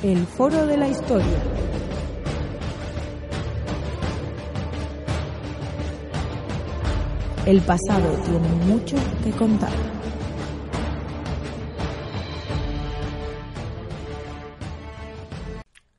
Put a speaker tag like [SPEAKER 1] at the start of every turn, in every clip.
[SPEAKER 1] El Foro de la Historia. El pasado tiene mucho que contar.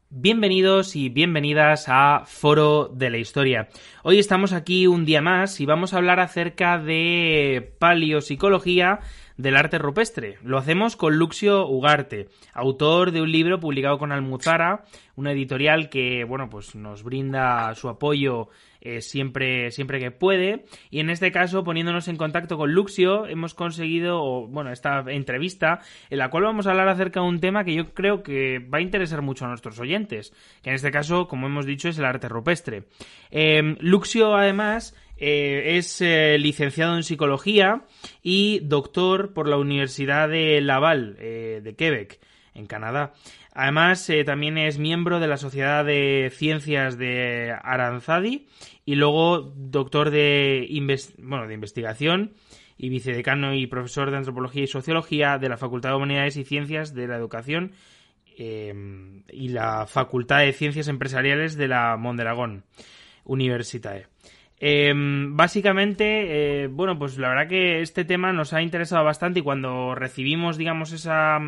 [SPEAKER 2] Bienvenidos y bienvenidas a Foro de la Historia. Hoy estamos aquí un día más y vamos a hablar acerca de paleopsicología del arte rupestre. Lo hacemos con Luxio Ugarte, autor de un libro publicado con Almuzara, una editorial que, bueno, pues nos brinda su apoyo eh, siempre, siempre que puede. Y en este caso, poniéndonos en contacto con Luxio, hemos conseguido, bueno, esta entrevista en la cual vamos a hablar acerca de un tema que yo creo que va a interesar mucho a nuestros oyentes, que en este caso, como hemos dicho, es el arte rupestre. Eh, Luxio, además, eh, es eh, licenciado en psicología y doctor por la Universidad de Laval, eh, de Quebec, en Canadá. Además, también es miembro de la Sociedad de Ciencias de Aranzadi y luego doctor de, de investigación y vicedecano y profesor de antropología y sociología de la Facultad de Humanidades y Ciencias de la Educación y la Facultad de Ciencias Empresariales de la Mondragón Universitae. Em, básicamente, eh, bueno, pues la verdad que este tema nos ha interesado bastante y cuando recibimos, digamos, esa,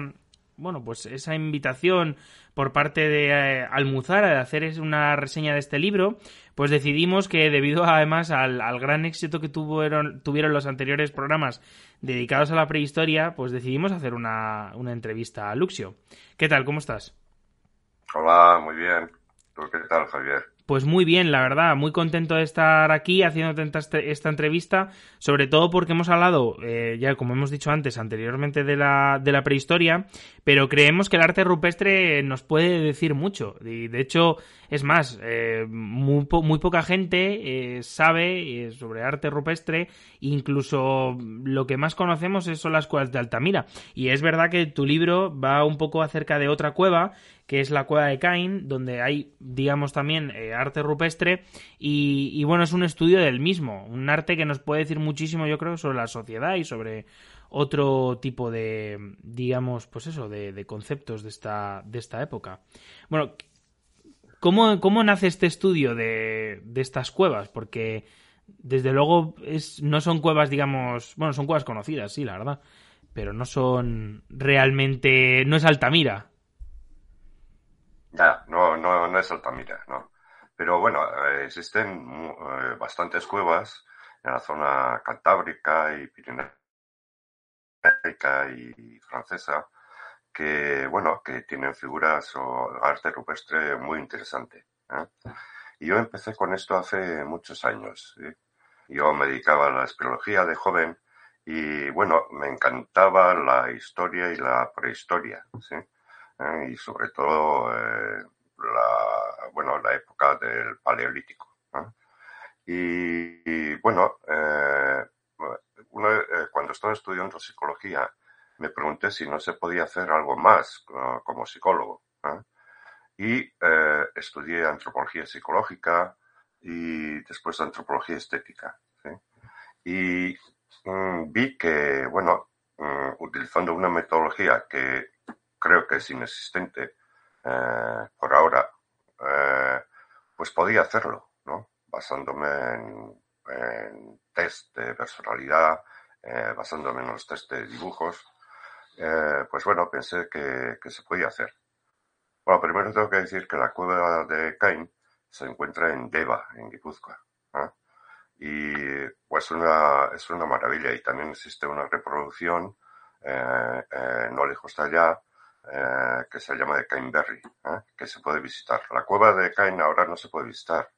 [SPEAKER 2] bueno, pues esa invitación por parte de eh, Almuzara de hacer una reseña de este libro, pues decidimos que debido además al, gran éxito que tuvieron, tuvieron los anteriores programas dedicados a la prehistoria, pues decidimos hacer una, una entrevista a Luxio. ¿Qué tal? ¿Cómo estás?
[SPEAKER 3] Hola, muy bien. ¿Tú qué tal, Javier?
[SPEAKER 2] Pues muy bien, la verdad, muy contento de estar aquí haciendo esta entrevista, sobre todo porque hemos hablado, eh, ya como hemos dicho antes, anteriormente de la, de la prehistoria, pero creemos que el arte rupestre nos puede decir mucho. Y de hecho, es más, eh, muy, muy, poca gente eh, sabe sobre arte rupestre, incluso lo que más conocemos son las cuevas de Altamira. Y es verdad que tu libro va un poco acerca de otra cueva, que es la cueva de Cain, donde hay, digamos, también eh, arte rupestre y, bueno, es un estudio del mismo, un arte que nos puede decir muchísimo, yo creo, sobre la sociedad y sobre otro tipo de, digamos, pues eso, de, conceptos de esta, de esta época. Bueno, ¿cómo, ¿cómo, nace este estudio de, de estas cuevas? Porque desde luego es, no son cuevas, digamos, bueno, son cuevas conocidas, sí, la verdad, pero no son realmente, no es Altamira,
[SPEAKER 3] ya, no, no, no es Altamira, no. Pero bueno, eh, existen eh, bastantes cuevas en la zona cantábrica y pirenaica y francesa que, bueno, que tienen figuras o arte rupestre muy interesante. ¿eh? Y yo empecé con esto hace muchos años. Yo me dedicaba a la espeleología de joven y, bueno, me encantaba la historia y la prehistoria. ¿sí? ¿Eh? y sobre todo eh, la, bueno, la época del Paleolítico. Y, bueno, eh, cuando estaba estudiando psicología, me pregunté si no se podía hacer algo más como psicólogo. Y estudié antropología psicológica y después antropología estética. Y mm, vi que, bueno, mm, utilizando una metodología que creo que es inexistente eh, por ahora, eh, pues podía hacerlo, ¿no? Basándome en, test de personalidad, eh, basándome en los test de dibujos, pues bueno, pensé que, se podía hacer. Bueno, primero tengo que decir que la cueva de Cain se encuentra en Deva, en Guipúzcoa. Y pues una, es una maravilla y también existe una reproducción no lejos de allá eh, que se llama de Cainberry, ¿eh? que se puede visitar. La cueva de Cain ahora no se puede visitar.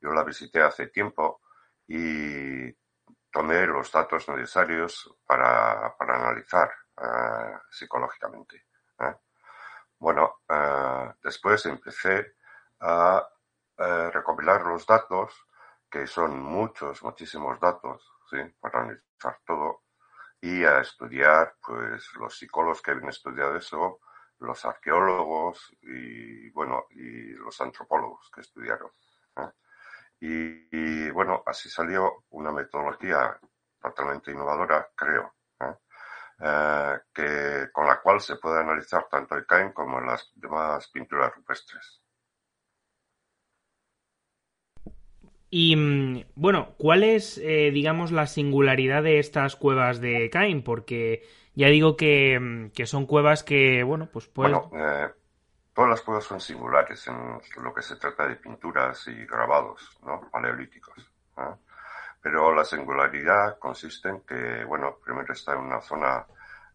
[SPEAKER 3] Yo la visité hace tiempo y tomé los datos necesarios para, para analizar eh, psicológicamente. Bueno, después empecé a recopilar los datos, que son muchos, muchísimos datos, ¿sí? para analizar todo, y a estudiar, pues, los psicólogos que habían estudiado eso, los arqueólogos y, bueno, y los antropólogos que estudiaron. ¿eh? Y, bueno, así salió una metodología totalmente innovadora, creo, ¿eh? que, con la cual se puede analizar tanto el Caen como las demás pinturas rupestres.
[SPEAKER 2] Y mm, bueno, ¿cuál es, eh, digamos, la singularidad de estas cuevas de Cain? Porque ya digo que, que son cuevas que, bueno, pues pueden...
[SPEAKER 3] Bueno, eh, todas las cuevas son singulares en lo que se trata de pinturas y grabados, ¿no? Paleolíticos. Pero la singularidad consiste en que, bueno, primero está en una zona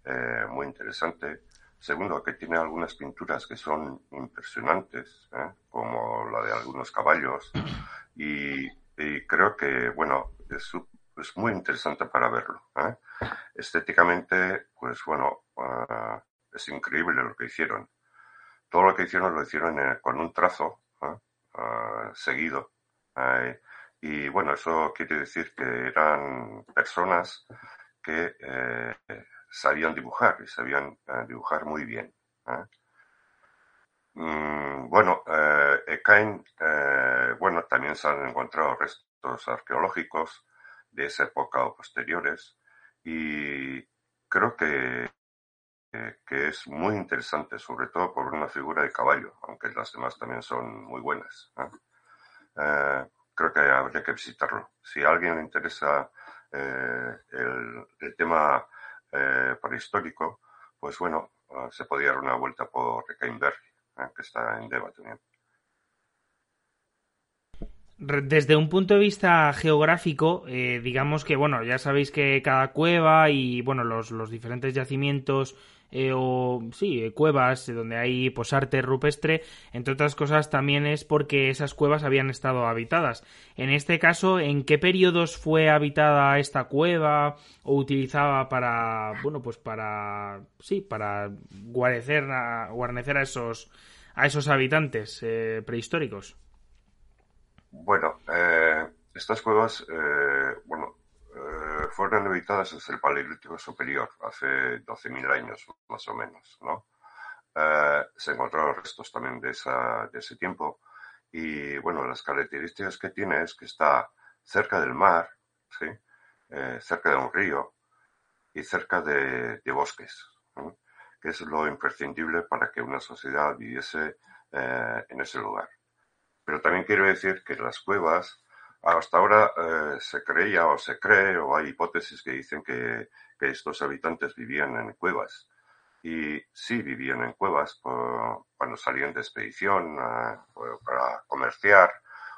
[SPEAKER 3] eh, muy interesante. Segundo, que tiene algunas pinturas que son impresionantes, como la de algunos caballos. y, creo que, bueno, es, es, muy interesante para verlo. ¿eh? Estéticamente, pues bueno, uh, es increíble lo que hicieron. Todo lo que hicieron lo hicieron eh, con un trazo ¿eh? uh, seguido. y bueno, eso quiere decir que eran personas que sabían dibujar y sabían dibujar muy bien. Mm, bueno, eh, eh, bueno, también se han encontrado restos arqueológicos de esa época o posteriores y creo que, que es muy interesante, sobre todo por una figura de caballo, aunque las demás también son muy buenas. Eh, creo que habría que visitarlo. Si a alguien le interesa eh, el, el, tema prehistórico, pues bueno, se podría dar una vuelta por Cainberg que está en Deva también.
[SPEAKER 2] Desde un punto de vista geográfico, eh, digamos que, bueno, ya sabéis que cada cueva y, bueno, los, diferentes yacimientos eh, o, sí, cuevas donde hay, pues, arte rupestre, entre otras cosas, también es porque esas cuevas habían estado habitadas. En este caso, ¿en qué periodos fue habitada esta cueva o utilizaba para, bueno, pues para, sí, para guarecer guarnecer a esos, a esos habitantes eh, prehistóricos?
[SPEAKER 3] Bueno, eh, estas cuevas, eh, bueno, eh, fueron habitadas desde el Paleolítico Superior, hace 12.000 años más o menos, ¿no? se encontraron restos también de, esa, de ese tiempo y, bueno, las características que tiene es que está cerca del mar, ¿sí? cerca de un río y cerca de, bosques, que es lo imprescindible para que una sociedad viviese en ese lugar. Pero también quiero decir que las cuevas, hasta ahora eh, se creía o se cree o hay hipótesis que dicen que, estos habitantes vivían en cuevas. Y sí vivían en cuevas cuando salían de expedición para comerciar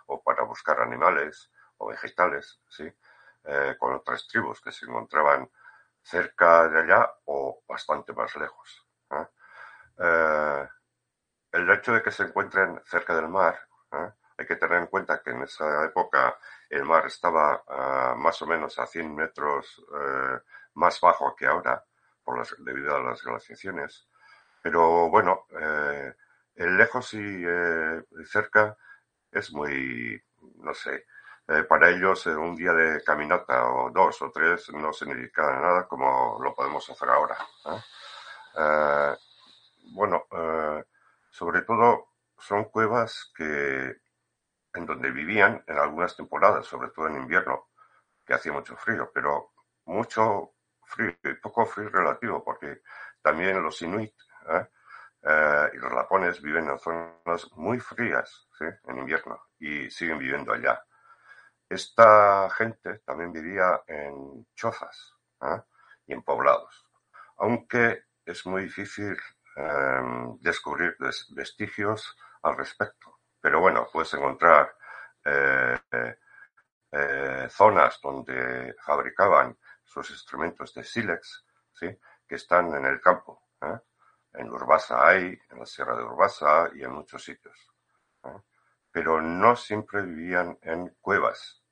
[SPEAKER 3] o para buscar animales o vegetales, ¿sí? Eh, con otras tribus que se encontraban cerca de allá o bastante más lejos. ¿eh? el hecho de que se encuentren cerca del mar ¿eh? Hay que tener en cuenta que en esa época el mar estaba ah, más o menos a 100 metros eh, más bajo que ahora, por las, debido a las glaciaciones. Pero bueno, eh, el lejos y cerca es muy, no sé, para ellos un día de caminata o dos o tres no significa nada como lo podemos hacer ahora. bueno, sobre todo son cuevas que en donde vivían en algunas temporadas, sobre todo en invierno, que hacía mucho frío, pero mucho frío y poco frío relativo, porque también los inuit ¿eh? Eh, y los lapones viven en zonas muy frías en invierno y siguen viviendo allá. Esta gente también vivía en chozas ¿eh? y en poblados, aunque es muy difícil descubrir vestigios al respecto. Pero bueno, puedes encontrar eh, eh, zonas donde fabricaban sus instrumentos de sílex, ¿sí? que están en el campo. ¿eh? En Urbasa hay, en la Sierra de Urbasa y en muchos sitios. Pero no siempre vivían en cuevas.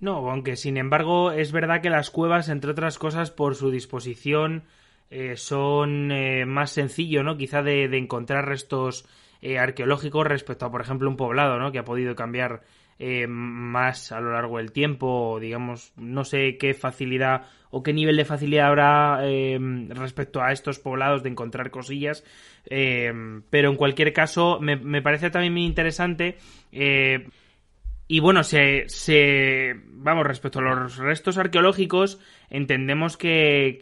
[SPEAKER 2] No, aunque sin embargo es verdad que las cuevas, entre otras cosas, por su disposición eh, son eh, más sencillo, ¿no? Quizá de, encontrar restos eh, arqueológicos respecto a, por ejemplo, un poblado, ¿no? Que ha podido cambiar más a lo largo del tiempo, digamos, no sé qué facilidad o qué nivel de facilidad habrá respecto a estos poblados de encontrar cosillas, pero en cualquier caso me, me parece también muy interesante Y bueno, se, se, vamos, respecto a los restos arqueológicos, entendemos que,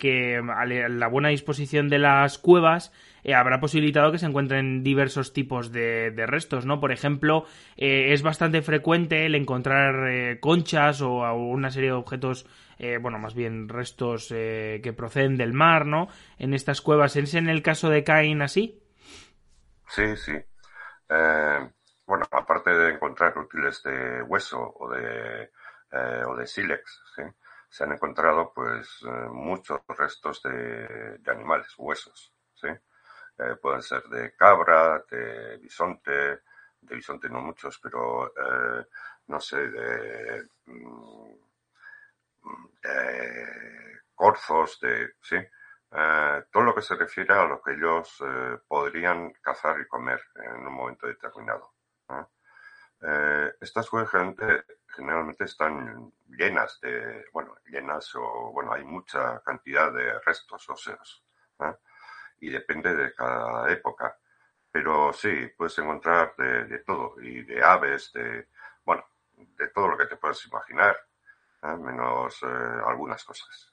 [SPEAKER 2] la buena disposición de las cuevas eh, habrá posibilitado que se encuentren diversos tipos de, restos, ¿no? Por ejemplo, eh, es bastante frecuente el encontrar eh, conchas o una serie de objetos, bueno, más bien restos que proceden del mar, ¿no? En estas cuevas. ¿Es en el caso de Cain así?
[SPEAKER 3] Sí, sí. De encontrar útiles de hueso o de, eh, o de sílex, se han encontrado pues eh, muchos restos de, animales, huesos, ¿sí? Eh, pueden ser de cabra, de bisonte, de bisonte no muchos, pero no sé, de, mm, corzos, de, sí, todo lo que se refiere a lo que ellos podrían cazar y comer en un momento determinado. Eh, estas cuevas generalmente, están llenas de, bueno, llenas o, bueno, hay mucha cantidad de restos óseos. Y depende de cada época. Pero sí, puedes encontrar de, todo, y de aves, de, bueno, de todo lo que te puedes imaginar, menos eh, algunas cosas.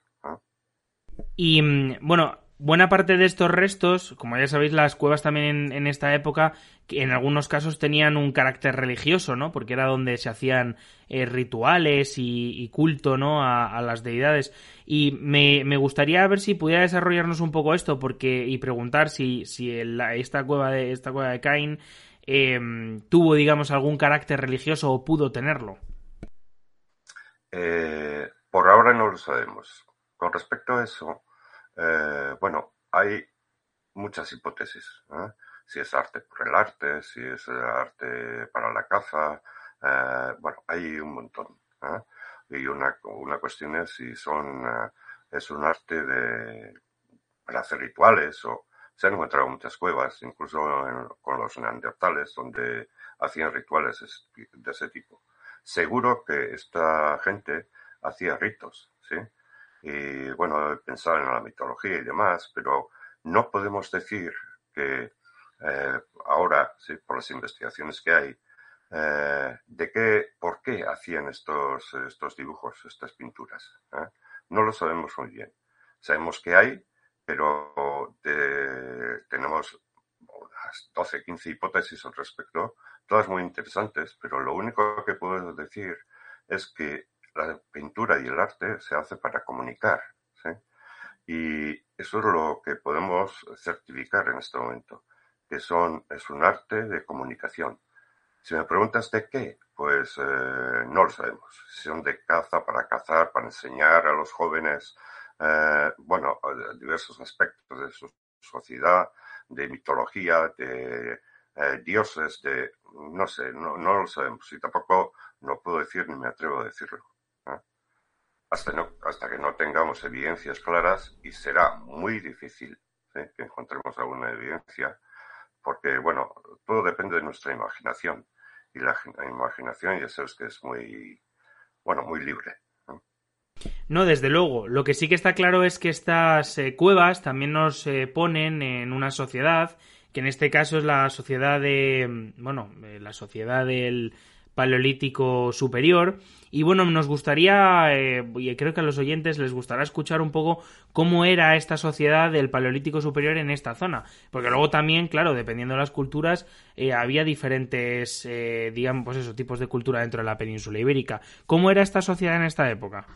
[SPEAKER 2] Y mm, bueno, buena parte de estos restos, como ya sabéis, las cuevas también en, esta época, en algunos casos tenían un carácter religioso, ¿no? Porque era donde se hacían eh, rituales y, culto, ¿no? A, las deidades. Y me, gustaría ver si pudiera desarrollarnos un poco esto, porque y preguntar si, si esta cueva de esta cueva de Cain em, tuvo, digamos, algún carácter religioso o pudo tenerlo.
[SPEAKER 3] Eh, por ahora no lo sabemos. Con respecto a eso, eh, bueno, hay muchas hipótesis. Si es arte por el arte, si es arte para la caza, eh, bueno, hay un montón. Y una, una cuestión es si son eh, es un arte de para hacer rituales o se han encontrado muchas cuevas, incluso con los neandertales, donde hacían rituales de ese tipo. Seguro que esta gente hacía ritos, ¿sí? Y bueno, pensar en la mitología y demás, pero no podemos decir que eh, ahora, sí, por las investigaciones que hay, eh, de qué, por qué hacían estos, estos dibujos, estas pinturas. ¿eh? No lo sabemos muy bien. Sabemos que hay, pero tenemos unas 12, 15 hipótesis al respecto, todas muy interesantes, pero lo único que puedo decir es que la pintura y el arte se hace para comunicar. Y eso es lo que podemos certificar en este momento, que son, es un arte de comunicación. Si me preguntas de qué, pues eh, no lo sabemos. Si son de caza, para cazar, para enseñar a los jóvenes, eh, bueno, diversos aspectos de su sociedad, de mitología, de eh, dioses, de, no sé, no, no lo sabemos. Y tampoco no puedo decir ni me atrevo a decirlo hasta, no, hasta que no tengamos evidencias claras y será muy difícil que encontremos alguna evidencia porque, bueno, todo depende de nuestra imaginación y la, imaginación ya sabes que es muy, bueno, muy libre.
[SPEAKER 2] ¿no? desde luego. Lo que sí que está claro es que estas eh, cuevas también nos eh, ponen en una sociedad, que en este caso es la sociedad de, bueno, la sociedad del Paleolítico Superior. Y bueno, nos gustaría, eh, y creo que a los oyentes les gustará escuchar un poco cómo era esta sociedad del Paleolítico Superior en esta zona. Porque luego también, claro, dependiendo de las culturas, eh, había diferentes, eh, digamos, pues tipos de cultura dentro de la península ibérica. ¿Cómo era esta sociedad en esta época?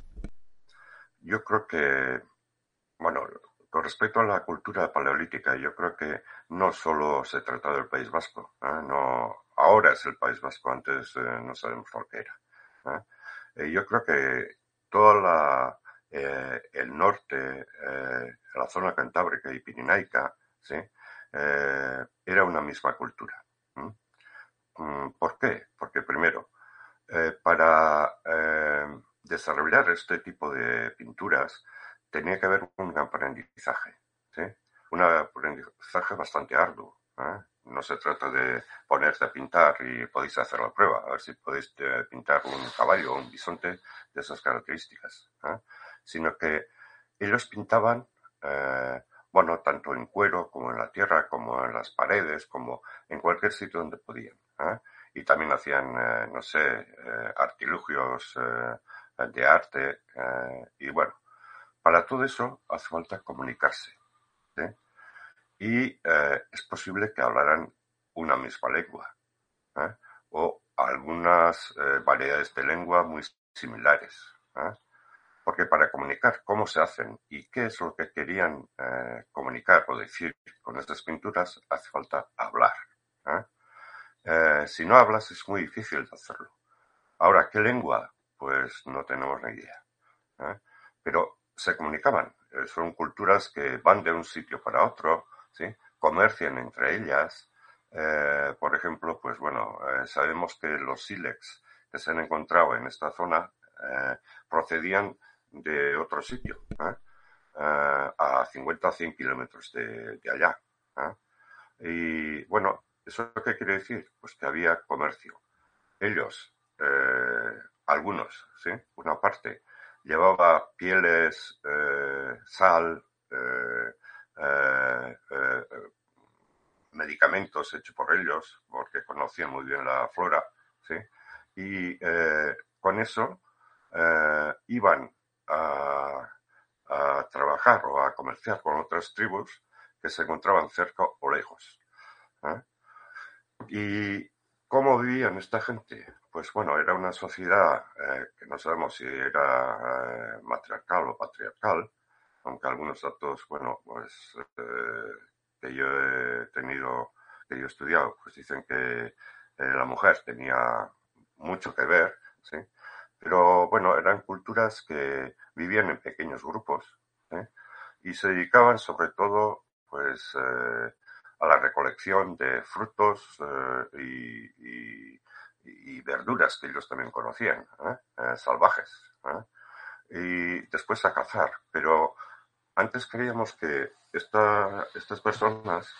[SPEAKER 3] Yo creo que, bueno, con respecto a la cultura paleolítica, yo creo que no solo se trata del País Vasco, no ahora es el País Vasco, antes eh, no sabemos por qué era. Eh, yo creo que toda la, eh, el norte, la zona cantábrica y pirinaica, ¿sí? era una misma cultura. Mm, ¿Por qué? Porque primero, para desarrollar este tipo de pinturas tenía que haber un aprendizaje, ¿sí? Un aprendizaje bastante arduo no se trata de ponerte a pintar y podéis hacer la prueba, a ver si podéis eh, pintar un caballo o un bisonte de esas características, ¿eh? sino que ellos pintaban, eh, bueno, tanto en cuero como en la tierra, como en las paredes, como en cualquier sitio donde podían. y también hacían, eh, no sé, eh, artilugios eh, de arte y bueno, para todo eso hace falta comunicarse. Y es posible que hablaran una misma lengua o algunas variedades de lengua muy similares. Porque para comunicar cómo se hacen y qué es lo que querían comunicar o decir con estas pinturas, hace falta hablar. Eh, si no hablas es muy difícil hacerlo. Ahora, ¿qué lengua? Pues no tenemos ni idea. ¿eh? Pero se comunicaban. Eh, son culturas que van de un sitio para otro, ¿sí? comercian entre ellas. por ejemplo, pues bueno, sabemos que los sílex que se han encontrado en esta zona procedían de otro sitio, a 50 o 100 kilómetros de, de allá. Y bueno, ¿Eso qué quiere decir? Pues que había comercio. Ellos, eh, algunos, ¿sí? Una parte, llevaba pieles, eh, sal, eh, medicamentos hechos por ellos, porque conocían muy bien la flora. Y con eso iban a, a trabajar o a comerciar con otras tribus que se encontraban cerca o lejos. ¿Y cómo vivían esta gente? Pues bueno, era una sociedad eh, que no sabemos si era eh, matriarcal o patriarcal, aunque algunos datos, bueno, pues eh, que yo he tenido, que yo he estudiado, pues dicen que la mujer tenía mucho que ver, ¿sí? Pero bueno, eran culturas que vivían en pequeños grupos, Y se dedicaban sobre todo, pues, a la recolección de frutos eh, y, verduras que ellos también conocían, ¿eh? Eh, salvajes, y después a cazar. Pero antes creíamos que estas personas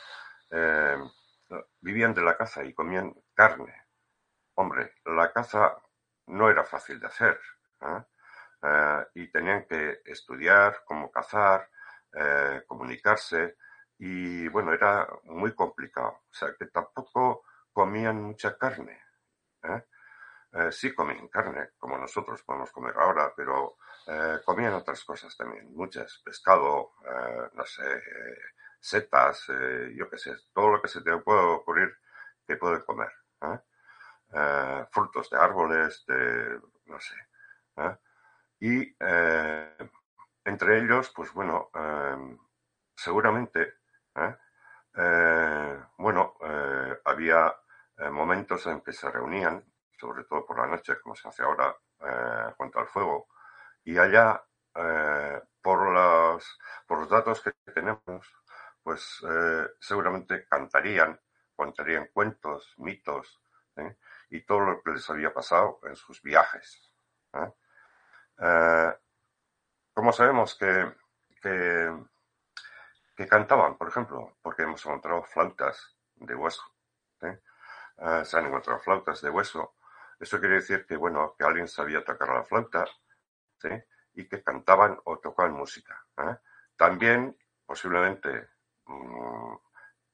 [SPEAKER 3] vivían de la caza y comían carne. Hombre, la caza no era fácil de hacer. y tenían que estudiar cómo cazar, comunicarse, y bueno, era muy complicado. O sea, que tampoco comían mucha carne. ¿eh? Eh, sí comían carne, como nosotros podemos comer ahora, pero eh, comían otras cosas también, muchas, pescado, no sé, setas, yo qué sé, todo lo que se te puede ocurrir que pueden comer. frutos de árboles, de, no sé. Y entre ellos, pues bueno, seguramente ¿eh? Eh, bueno, eh, había momentos en que se reunían, sobre todo por la noche, como se hace ahora, junto al fuego, y allá, por, los datos que tenemos, pues seguramente cantarían, contarían cuentos, mitos, y todo lo que les había pasado en sus viajes. como sabemos que cantaban, por ejemplo, porque hemos encontrado flautas de hueso. Ah, se han encontrado flautas de hueso. Eso quiere decir que, bueno, que alguien sabía tocar la flauta y que cantaban o tocaban música. ¿eh? También, posiblemente, mm,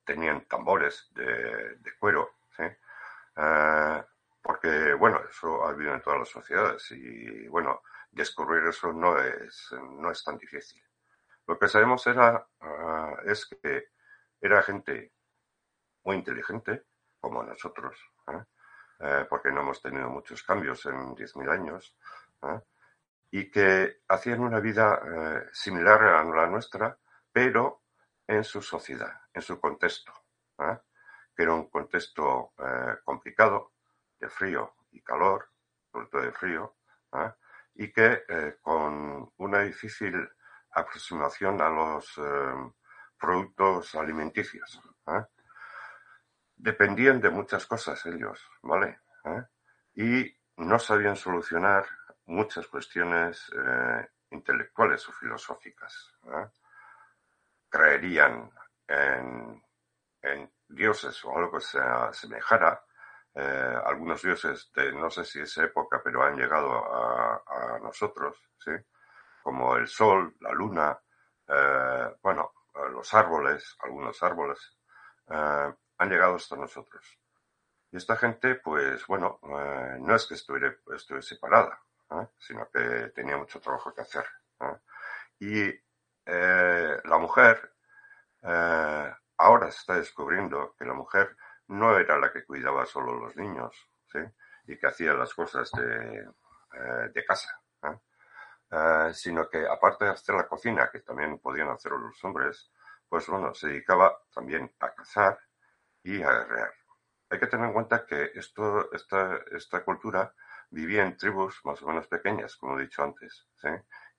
[SPEAKER 3] tenían tambores de, cuero, ah, porque, bueno, eso ha habido en todas las sociedades y, bueno, descubrir eso no es, no es tan difícil. Lo que sabemos era, es que era gente muy inteligente, como nosotros, ¿eh? Eh, porque no hemos tenido muchos cambios en 10.000 años, ¿eh? y que hacían una vida similar a la nuestra, pero en su sociedad, en su contexto, que era un contexto complicado, de frío y calor, sobre todo de frío, y que con una difícil aproximación a los productos alimenticios. ¿eh? Dependían de muchas cosas ellos, ¿vale? ¿Eh? Y no sabían solucionar muchas cuestiones intelectuales o filosóficas. Creerían en, dioses o algo que se asemejara. algunos dioses de no sé si es época, pero han llegado a, a nosotros, ¿sí? como el sol, la luna, eh, bueno, eh, los árboles, algunos árboles, eh, han llegado hasta nosotros. Y esta gente, pues bueno, no es que estuviera, estuviera separada, sino que tenía mucho trabajo que hacer. Y la mujer ahora se está descubriendo que la mujer no era la que cuidaba solo los niños. Y que hacía las cosas de, eh, de casa, eh, sino que aparte de hacer la cocina, que también podían hacer los hombres, pues bueno, se dedicaba también a cazar y a guerrear. Hay que tener en cuenta que esta, esta cultura vivía en tribus más o menos pequeñas, como he dicho antes,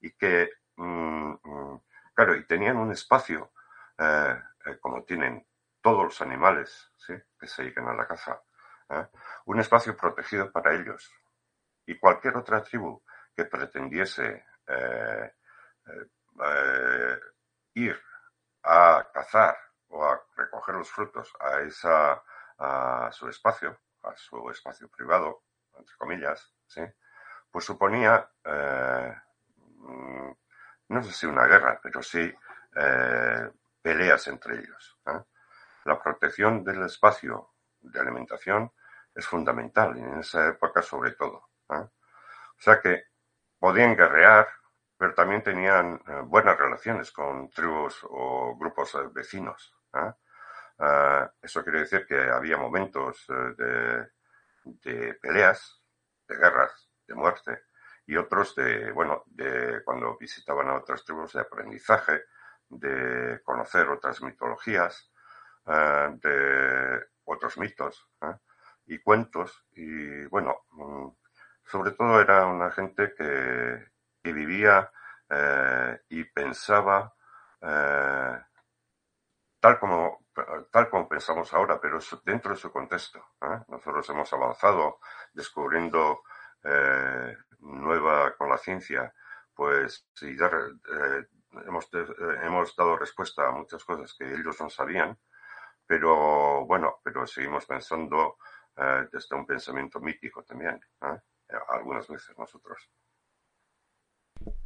[SPEAKER 3] y que, mm, mm, claro, y tenían un espacio eh, eh, como tienen todos los animales que se dedican a la caza, un espacio protegido para ellos. Y cualquier otra tribu que pretendiese eh, ir a cazar o a recoger los frutos a, esa, a su espacio, a su espacio privado, entre comillas, ¿sí? pues suponía, mm, no sé si una guerra, pero sí peleas entre ellos. ¿eh? La protección del espacio de alimentación es fundamental, y en esa época sobre todo. ¿eh? O sea que podían guerrear, pero también tenían eh, buenas relaciones con tribus o grupos vecinos. eso quiere decir que había momentos de, de peleas, de guerras, de muerte, y otros de, bueno, de cuando visitaban a otras tribus de aprendizaje, de conocer otras mitologías, eh, de otros mitos ¿eh? y cuentos. Y bueno, mm, sobre todo era una gente que, vivía eh, y pensaba tal como tal como pensamos ahora, pero dentro de su contexto. Nosotros hemos avanzado descubriendo nueva con la ciencia, pues y dar, hemos, eh, hemos dado respuesta a muchas cosas que ellos no sabían, pero bueno, pero seguimos pensando eh, desde un pensamiento mítico también, ¿eh? Algunas veces nosotros.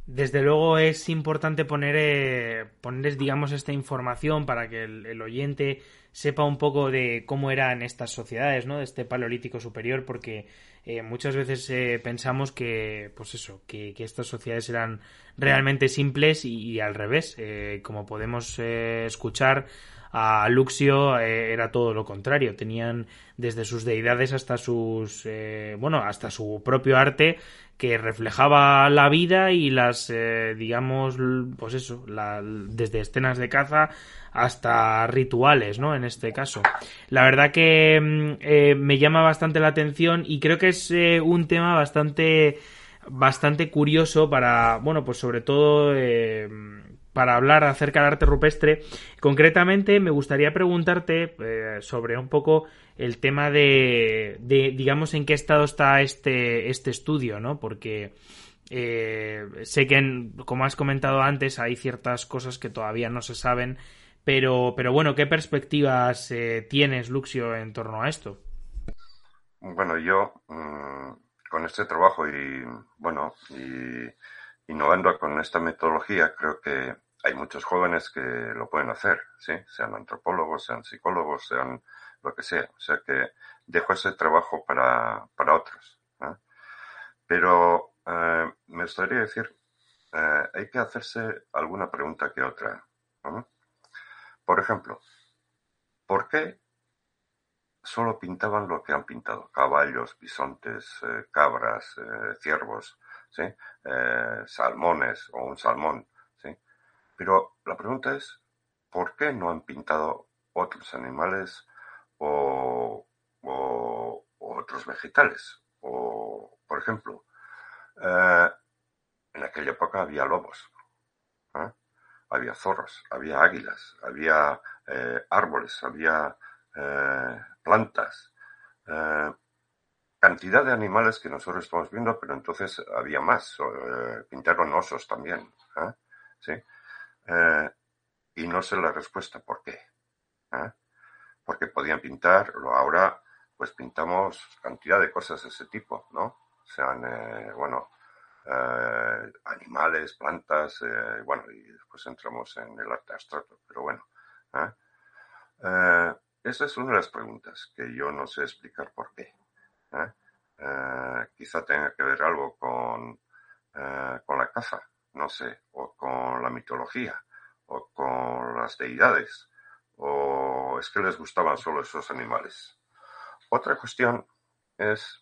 [SPEAKER 2] Desde luego es importante poner, ponerles, digamos, esta información para que el, oyente sepa un poco de cómo eran estas sociedades, ¿no? De este paleolítico superior, porque eh, muchas veces eh, pensamos que, pues eso, que, estas sociedades eran realmente simples y, al revés. Eh, como podemos escuchar, a Luxio era todo lo contrario. Tenían desde sus deidades hasta sus, bueno, hasta su propio arte que reflejaba la vida y las, digamos, pues eso, desde escenas de caza hasta rituales, ¿no? En este caso. La verdad que mm, eh, me llama bastante la atención y creo que es eh, un tema bastante bastante curioso para, bueno, pues sobre todo eh, para hablar acerca del arte rupestre. Concretamente, me gustaría preguntarte sobre un poco el tema de, de, digamos, en qué estado está este, este estudio, ¿no? Porque sé que, como has comentado antes, hay ciertas cosas que todavía no se saben pero, pero bueno, ¿qué perspectivas eh, tienes, Luxio, en torno a esto?
[SPEAKER 3] Bueno, yo mm, con este trabajo y, bueno, y innovando con esta metodología, creo que hay muchos jóvenes que lo pueden hacer, ¿sí? Sean antropólogos, sean psicólogos, sean lo que sea. O sea que dejo ese trabajo para, para otros. Pero eh, me gustaría decir, eh, hay que hacerse alguna pregunta que otra. Por ejemplo, ¿por qué solo pintaban lo que han pintado? Caballos, bisontes, eh, cabras, ciervos, ¿sí? Eh, salmones o un salmón. ¿sí? Pero la pregunta es, ¿por qué no han pintado otros animales o, otros vegetales? O, por ejemplo, en aquella época había lobos había zorros, había águilas, había eh, árboles, había eh, plantas, eh, cantidad de animales que nosotros estamos viendo, pero entonces había más, pintaron osos también, ¿sí? y no sé la respuesta por qué, porque podían pintar, ahora pues pintamos cantidad de cosas de ese tipo, ¿no? Sean, bueno, eh, animales, plantas, eh, bueno, y después entramos en el arte abstracto, pero bueno. ¿eh? esa es una de las preguntas que yo no sé explicar por qué. ¿Eh? Eh, quizá tenga que ver algo con, eh, con la caza, no sé, o con la mitología, o con las deidades, o es que les gustaban solo esos animales. Otra cuestión es,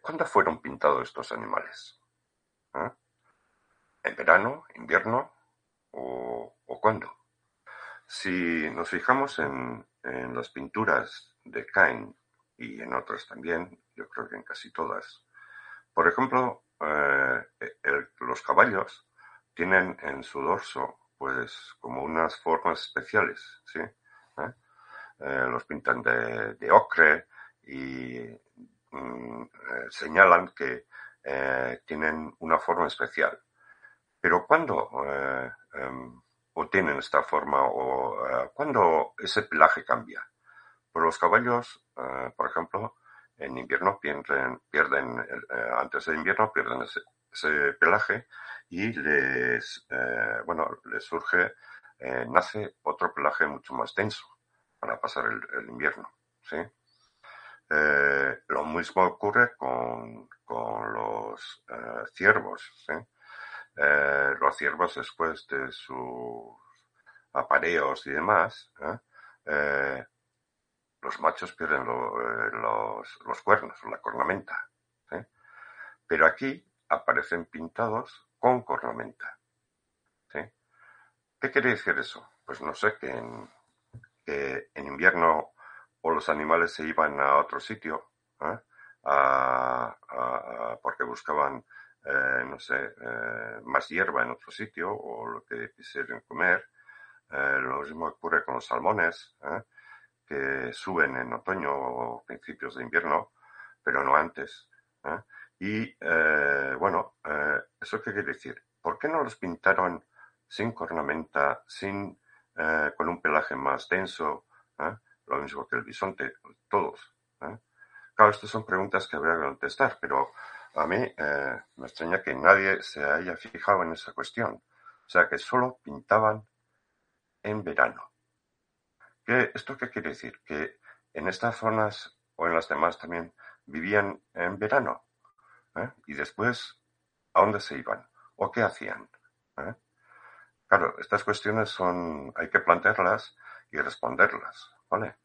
[SPEAKER 3] ¿cuándo fueron pintados estos animales? ¿En verano, invierno o, o cuándo? Si nos fijamos en, las pinturas de Cain y en otras también, yo creo que en casi todas, por ejemplo, eh, los caballos tienen en su dorso pues como unas formas especiales, ¿sí? ¿Eh? Eh, los pintan de, ocre y mm, señalan que tienen una forma especial. Pero cuando em, o tienen esta forma o cuando ese pelaje cambia. Pues los caballos, eh, por ejemplo, en invierno pierden, pierden eh, antes de invierno pierden ese, pelaje y les, bueno, les surge, nace otro pelaje mucho más denso para pasar el, invierno, ¿sí? lo mismo ocurre con, con los ciervos, ¿sí? Eh, los ciervos después de sus apareos y demás, ¿eh? Eh, los machos pierden los, cuernos, la cornamenta. Pero aquí aparecen pintados con cornamenta. ¿Qué quiere decir eso? Pues no sé, que en, invierno o los animales se iban a otro sitio porque buscaban eh, no sé, eh, más hierba en otro sitio o lo que quisieran comer. Eh, lo mismo ocurre con los salmones, que suben en otoño o principios de invierno, pero no antes. Y bueno, ¿eso qué quiere decir? ¿Por qué no los pintaron sin cornamenta, sin, con un pelaje más denso? Lo mismo que el bisonte, todos. Claro, estas son preguntas que habría que contestar, pero a mí eh, me extraña que nadie se haya fijado en esa cuestión. O sea, que solo pintaban en verano. ¿Qué, ¿Esto qué quiere decir? Que en estas zonas o en las demás también vivían en verano. ¿eh? Y después, ¿a dónde se iban? ¿O qué hacían? ¿Eh? Claro, estas cuestiones son, hay que plantearlas y responderlas, ¿vale?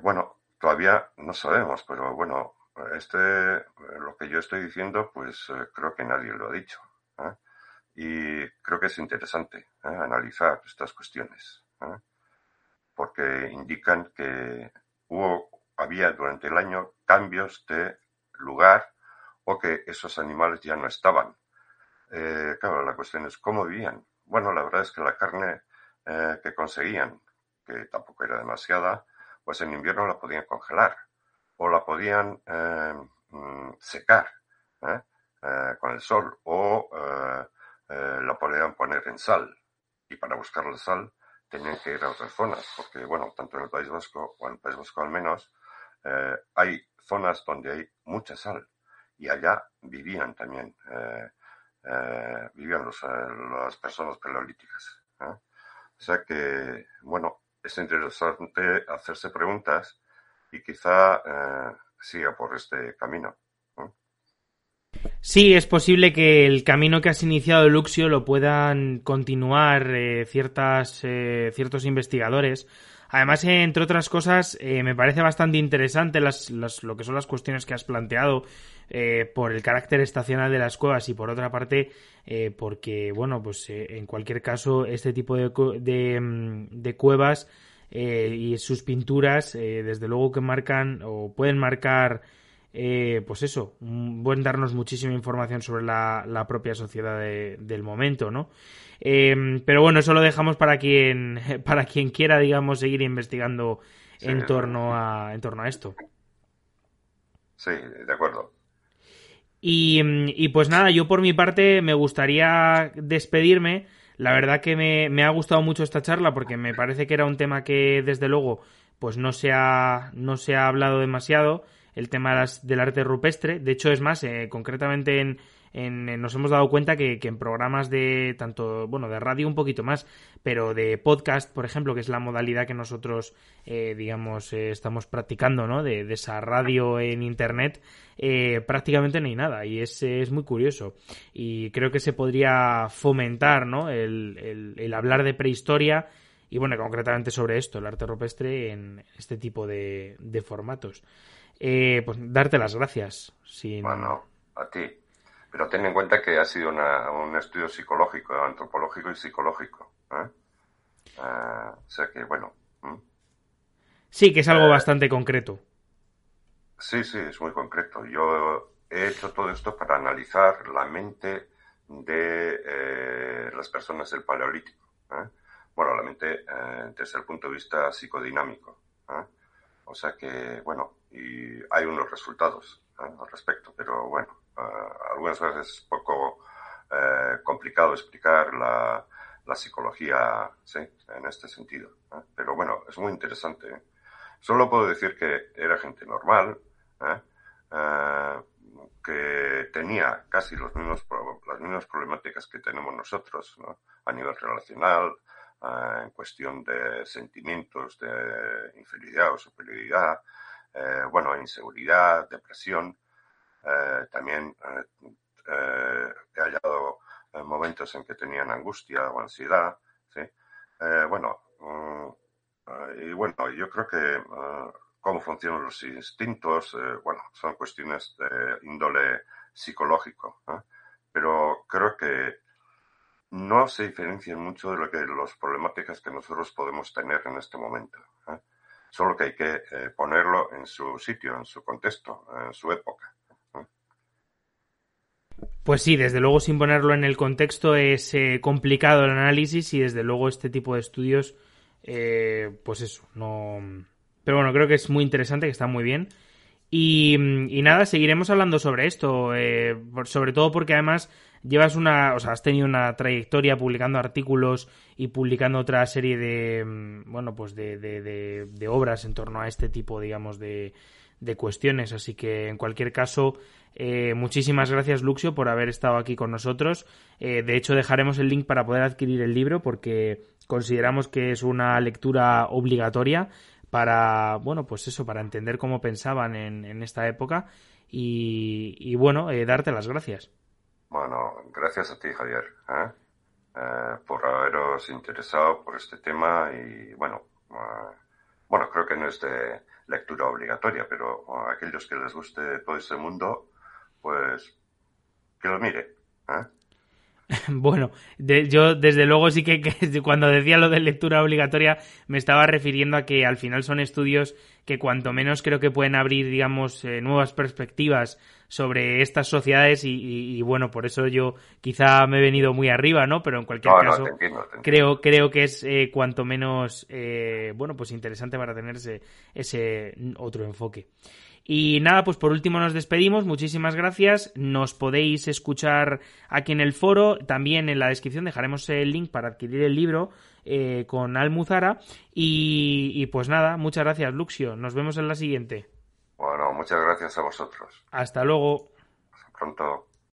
[SPEAKER 3] bueno, todavía no sabemos, pero bueno, este, lo que yo estoy diciendo, pues eh, creo que nadie lo ha dicho. ¿eh? Y creo que es interesante ¿eh? analizar estas cuestiones, porque indican que hubo, había durante el año cambios de lugar o que esos animales ya no estaban. claro, la cuestión es cómo vivían. Bueno, la verdad es que la carne que conseguían, que tampoco era demasiada, pues en invierno la podían congelar o la podían eh, mm, secar ¿eh? Eh, con el sol o la podían poner en sal. Y para buscar la sal tenían que ir a otras zonas, porque, bueno, tanto en el País Vasco, o en el País Vasco al menos, hay zonas donde hay mucha sal y allá vivían también, vivían las personas paleolíticas. O sea que, bueno, es interesante hacerse preguntas y quizá eh, siga por este camino.
[SPEAKER 2] Sí, es posible que el camino que has iniciado, Luxio, lo puedan continuar eh, ciertas, eh, ciertos investigadores. Además, entre otras cosas, me parece bastante interesante las, lo que son las cuestiones que has planteado por el carácter estacional de las cuevas y por otra parte, porque, bueno, pues en cualquier caso, este tipo de, de, mm, de cuevas eh, y sus pinturas, eh, desde luego que marcan o pueden marcar, eh, pues eso, pueden darnos muchísima información sobre la, la propia sociedad del momento, ¿no? pero bueno, eso lo dejamos para quien, para quien quiera, digamos, seguir investigando en, torno a, en torno a esto.
[SPEAKER 3] Sí, de acuerdo.
[SPEAKER 2] Y, y pues nada, yo por mi parte me gustaría despedirme la verdad que me, ha gustado mucho esta charla porque me parece que era un tema que desde luego pues no se ha, no se ha hablado demasiado, el tema del arte rupestre. De hecho, es más, eh, concretamente en, nos hemos dado cuenta que, en programas de tanto, bueno, de radio un poquito más, pero de podcast, por ejemplo, que es la modalidad que nosotros, eh, digamos, eh, estamos practicando, ¿no? De, esa radio en Internet, eh, prácticamente no hay nada y es, es, muy curioso. Y creo que se podría fomentar, ¿no? El, el, hablar de prehistoria y, bueno, concretamente sobre esto, el arte rupestre en este tipo de formatos. Pues darte las gracias. Sin...
[SPEAKER 3] Bueno, a ti. Pero ten en cuenta que ha sido un estudio psicológico, antropológico y psicológico. ¿eh? Ah, o sea que, bueno.
[SPEAKER 2] Sí, que es algo eh, bastante concreto.
[SPEAKER 3] Sí, sí, es muy concreto. Yo he hecho todo esto para analizar la mente de eh, las personas del Paleolítico. Bueno, la mente desde el punto de vista psicodinámico. O sea que, bueno, y hay unos resultados al respecto, pero bueno, algunas veces es poco eh, complicado explicar la, psicología ¿sí? en este sentido. Pero bueno, es muy interesante. Solo puedo decir que era gente normal, ¿eh? Eh, que tenía casi los mismos, las mismas problemáticas que tenemos nosotros a nivel relacional, en cuestión de sentimientos de inferioridad o superioridad, bueno, inseguridad, depresión. Eh, también eh, eh, he hallado momentos en que tenían angustia o ansiedad. ¿sí? bueno, mm, y bueno, yo creo que cómo funcionan los instintos, bueno, son cuestiones de índole psicológico, pero creo que no se diferencian mucho de lo que las problemáticas que nosotros podemos tener en este momento. Solo que hay que ponerlo en su sitio, en su contexto, en su época.
[SPEAKER 2] Pues sí, desde luego sin ponerlo en el contexto es eh, complicado el análisis y desde luego este tipo de estudios, eh, pues eso, no... Pero bueno, creo que es muy interesante, que está muy bien. Y, nada, seguiremos hablando sobre esto, eh, sobre todo porque además llevas una, o sea, has tenido una trayectoria publicando artículos y publicando otra serie de, mm, bueno, pues de, de, de obras en torno a este tipo, digamos, de, cuestiones. Así que en cualquier caso, eh, muchísimas gracias, Luxio, por haber estado aquí con nosotros. Eh, de hecho, dejaremos el link para poder adquirir el libro porque consideramos que es una lectura obligatoria para, bueno, pues eso, para entender cómo pensaban en, esta época y, bueno, eh, darte las gracias.
[SPEAKER 3] Bueno, gracias a ti, Javier, por haberos interesado por este tema y bueno, bueno, creo que no es de lectura obligatoria, pero a aquellos que les guste todo ese mundo, pues que lo mire. ¿eh?
[SPEAKER 2] Bueno, yo desde luego sí que, cuando decía lo de lectura obligatoria me estaba refiriendo a que al final son estudios que cuanto menos creo que pueden abrir, digamos, eh, nuevas perspectivas sobre estas sociedades y, bueno, por eso yo quizá me he venido muy arriba, ¿no? Pero en cualquier caso creo creo que es eh, cuanto menos, bueno, pues interesante para tener ese otro enfoque. Y nada, pues por último nos despedimos. Muchísimas gracias. Nos podéis escuchar aquí en el foro. También en la descripción dejaremos el link para adquirir el libro eh, con Almuzara. Y, y pues nada, muchas gracias, Luxio. Nos vemos en la siguiente.
[SPEAKER 3] Bueno, muchas gracias a vosotros.
[SPEAKER 2] Hasta luego.
[SPEAKER 3] Hasta pronto.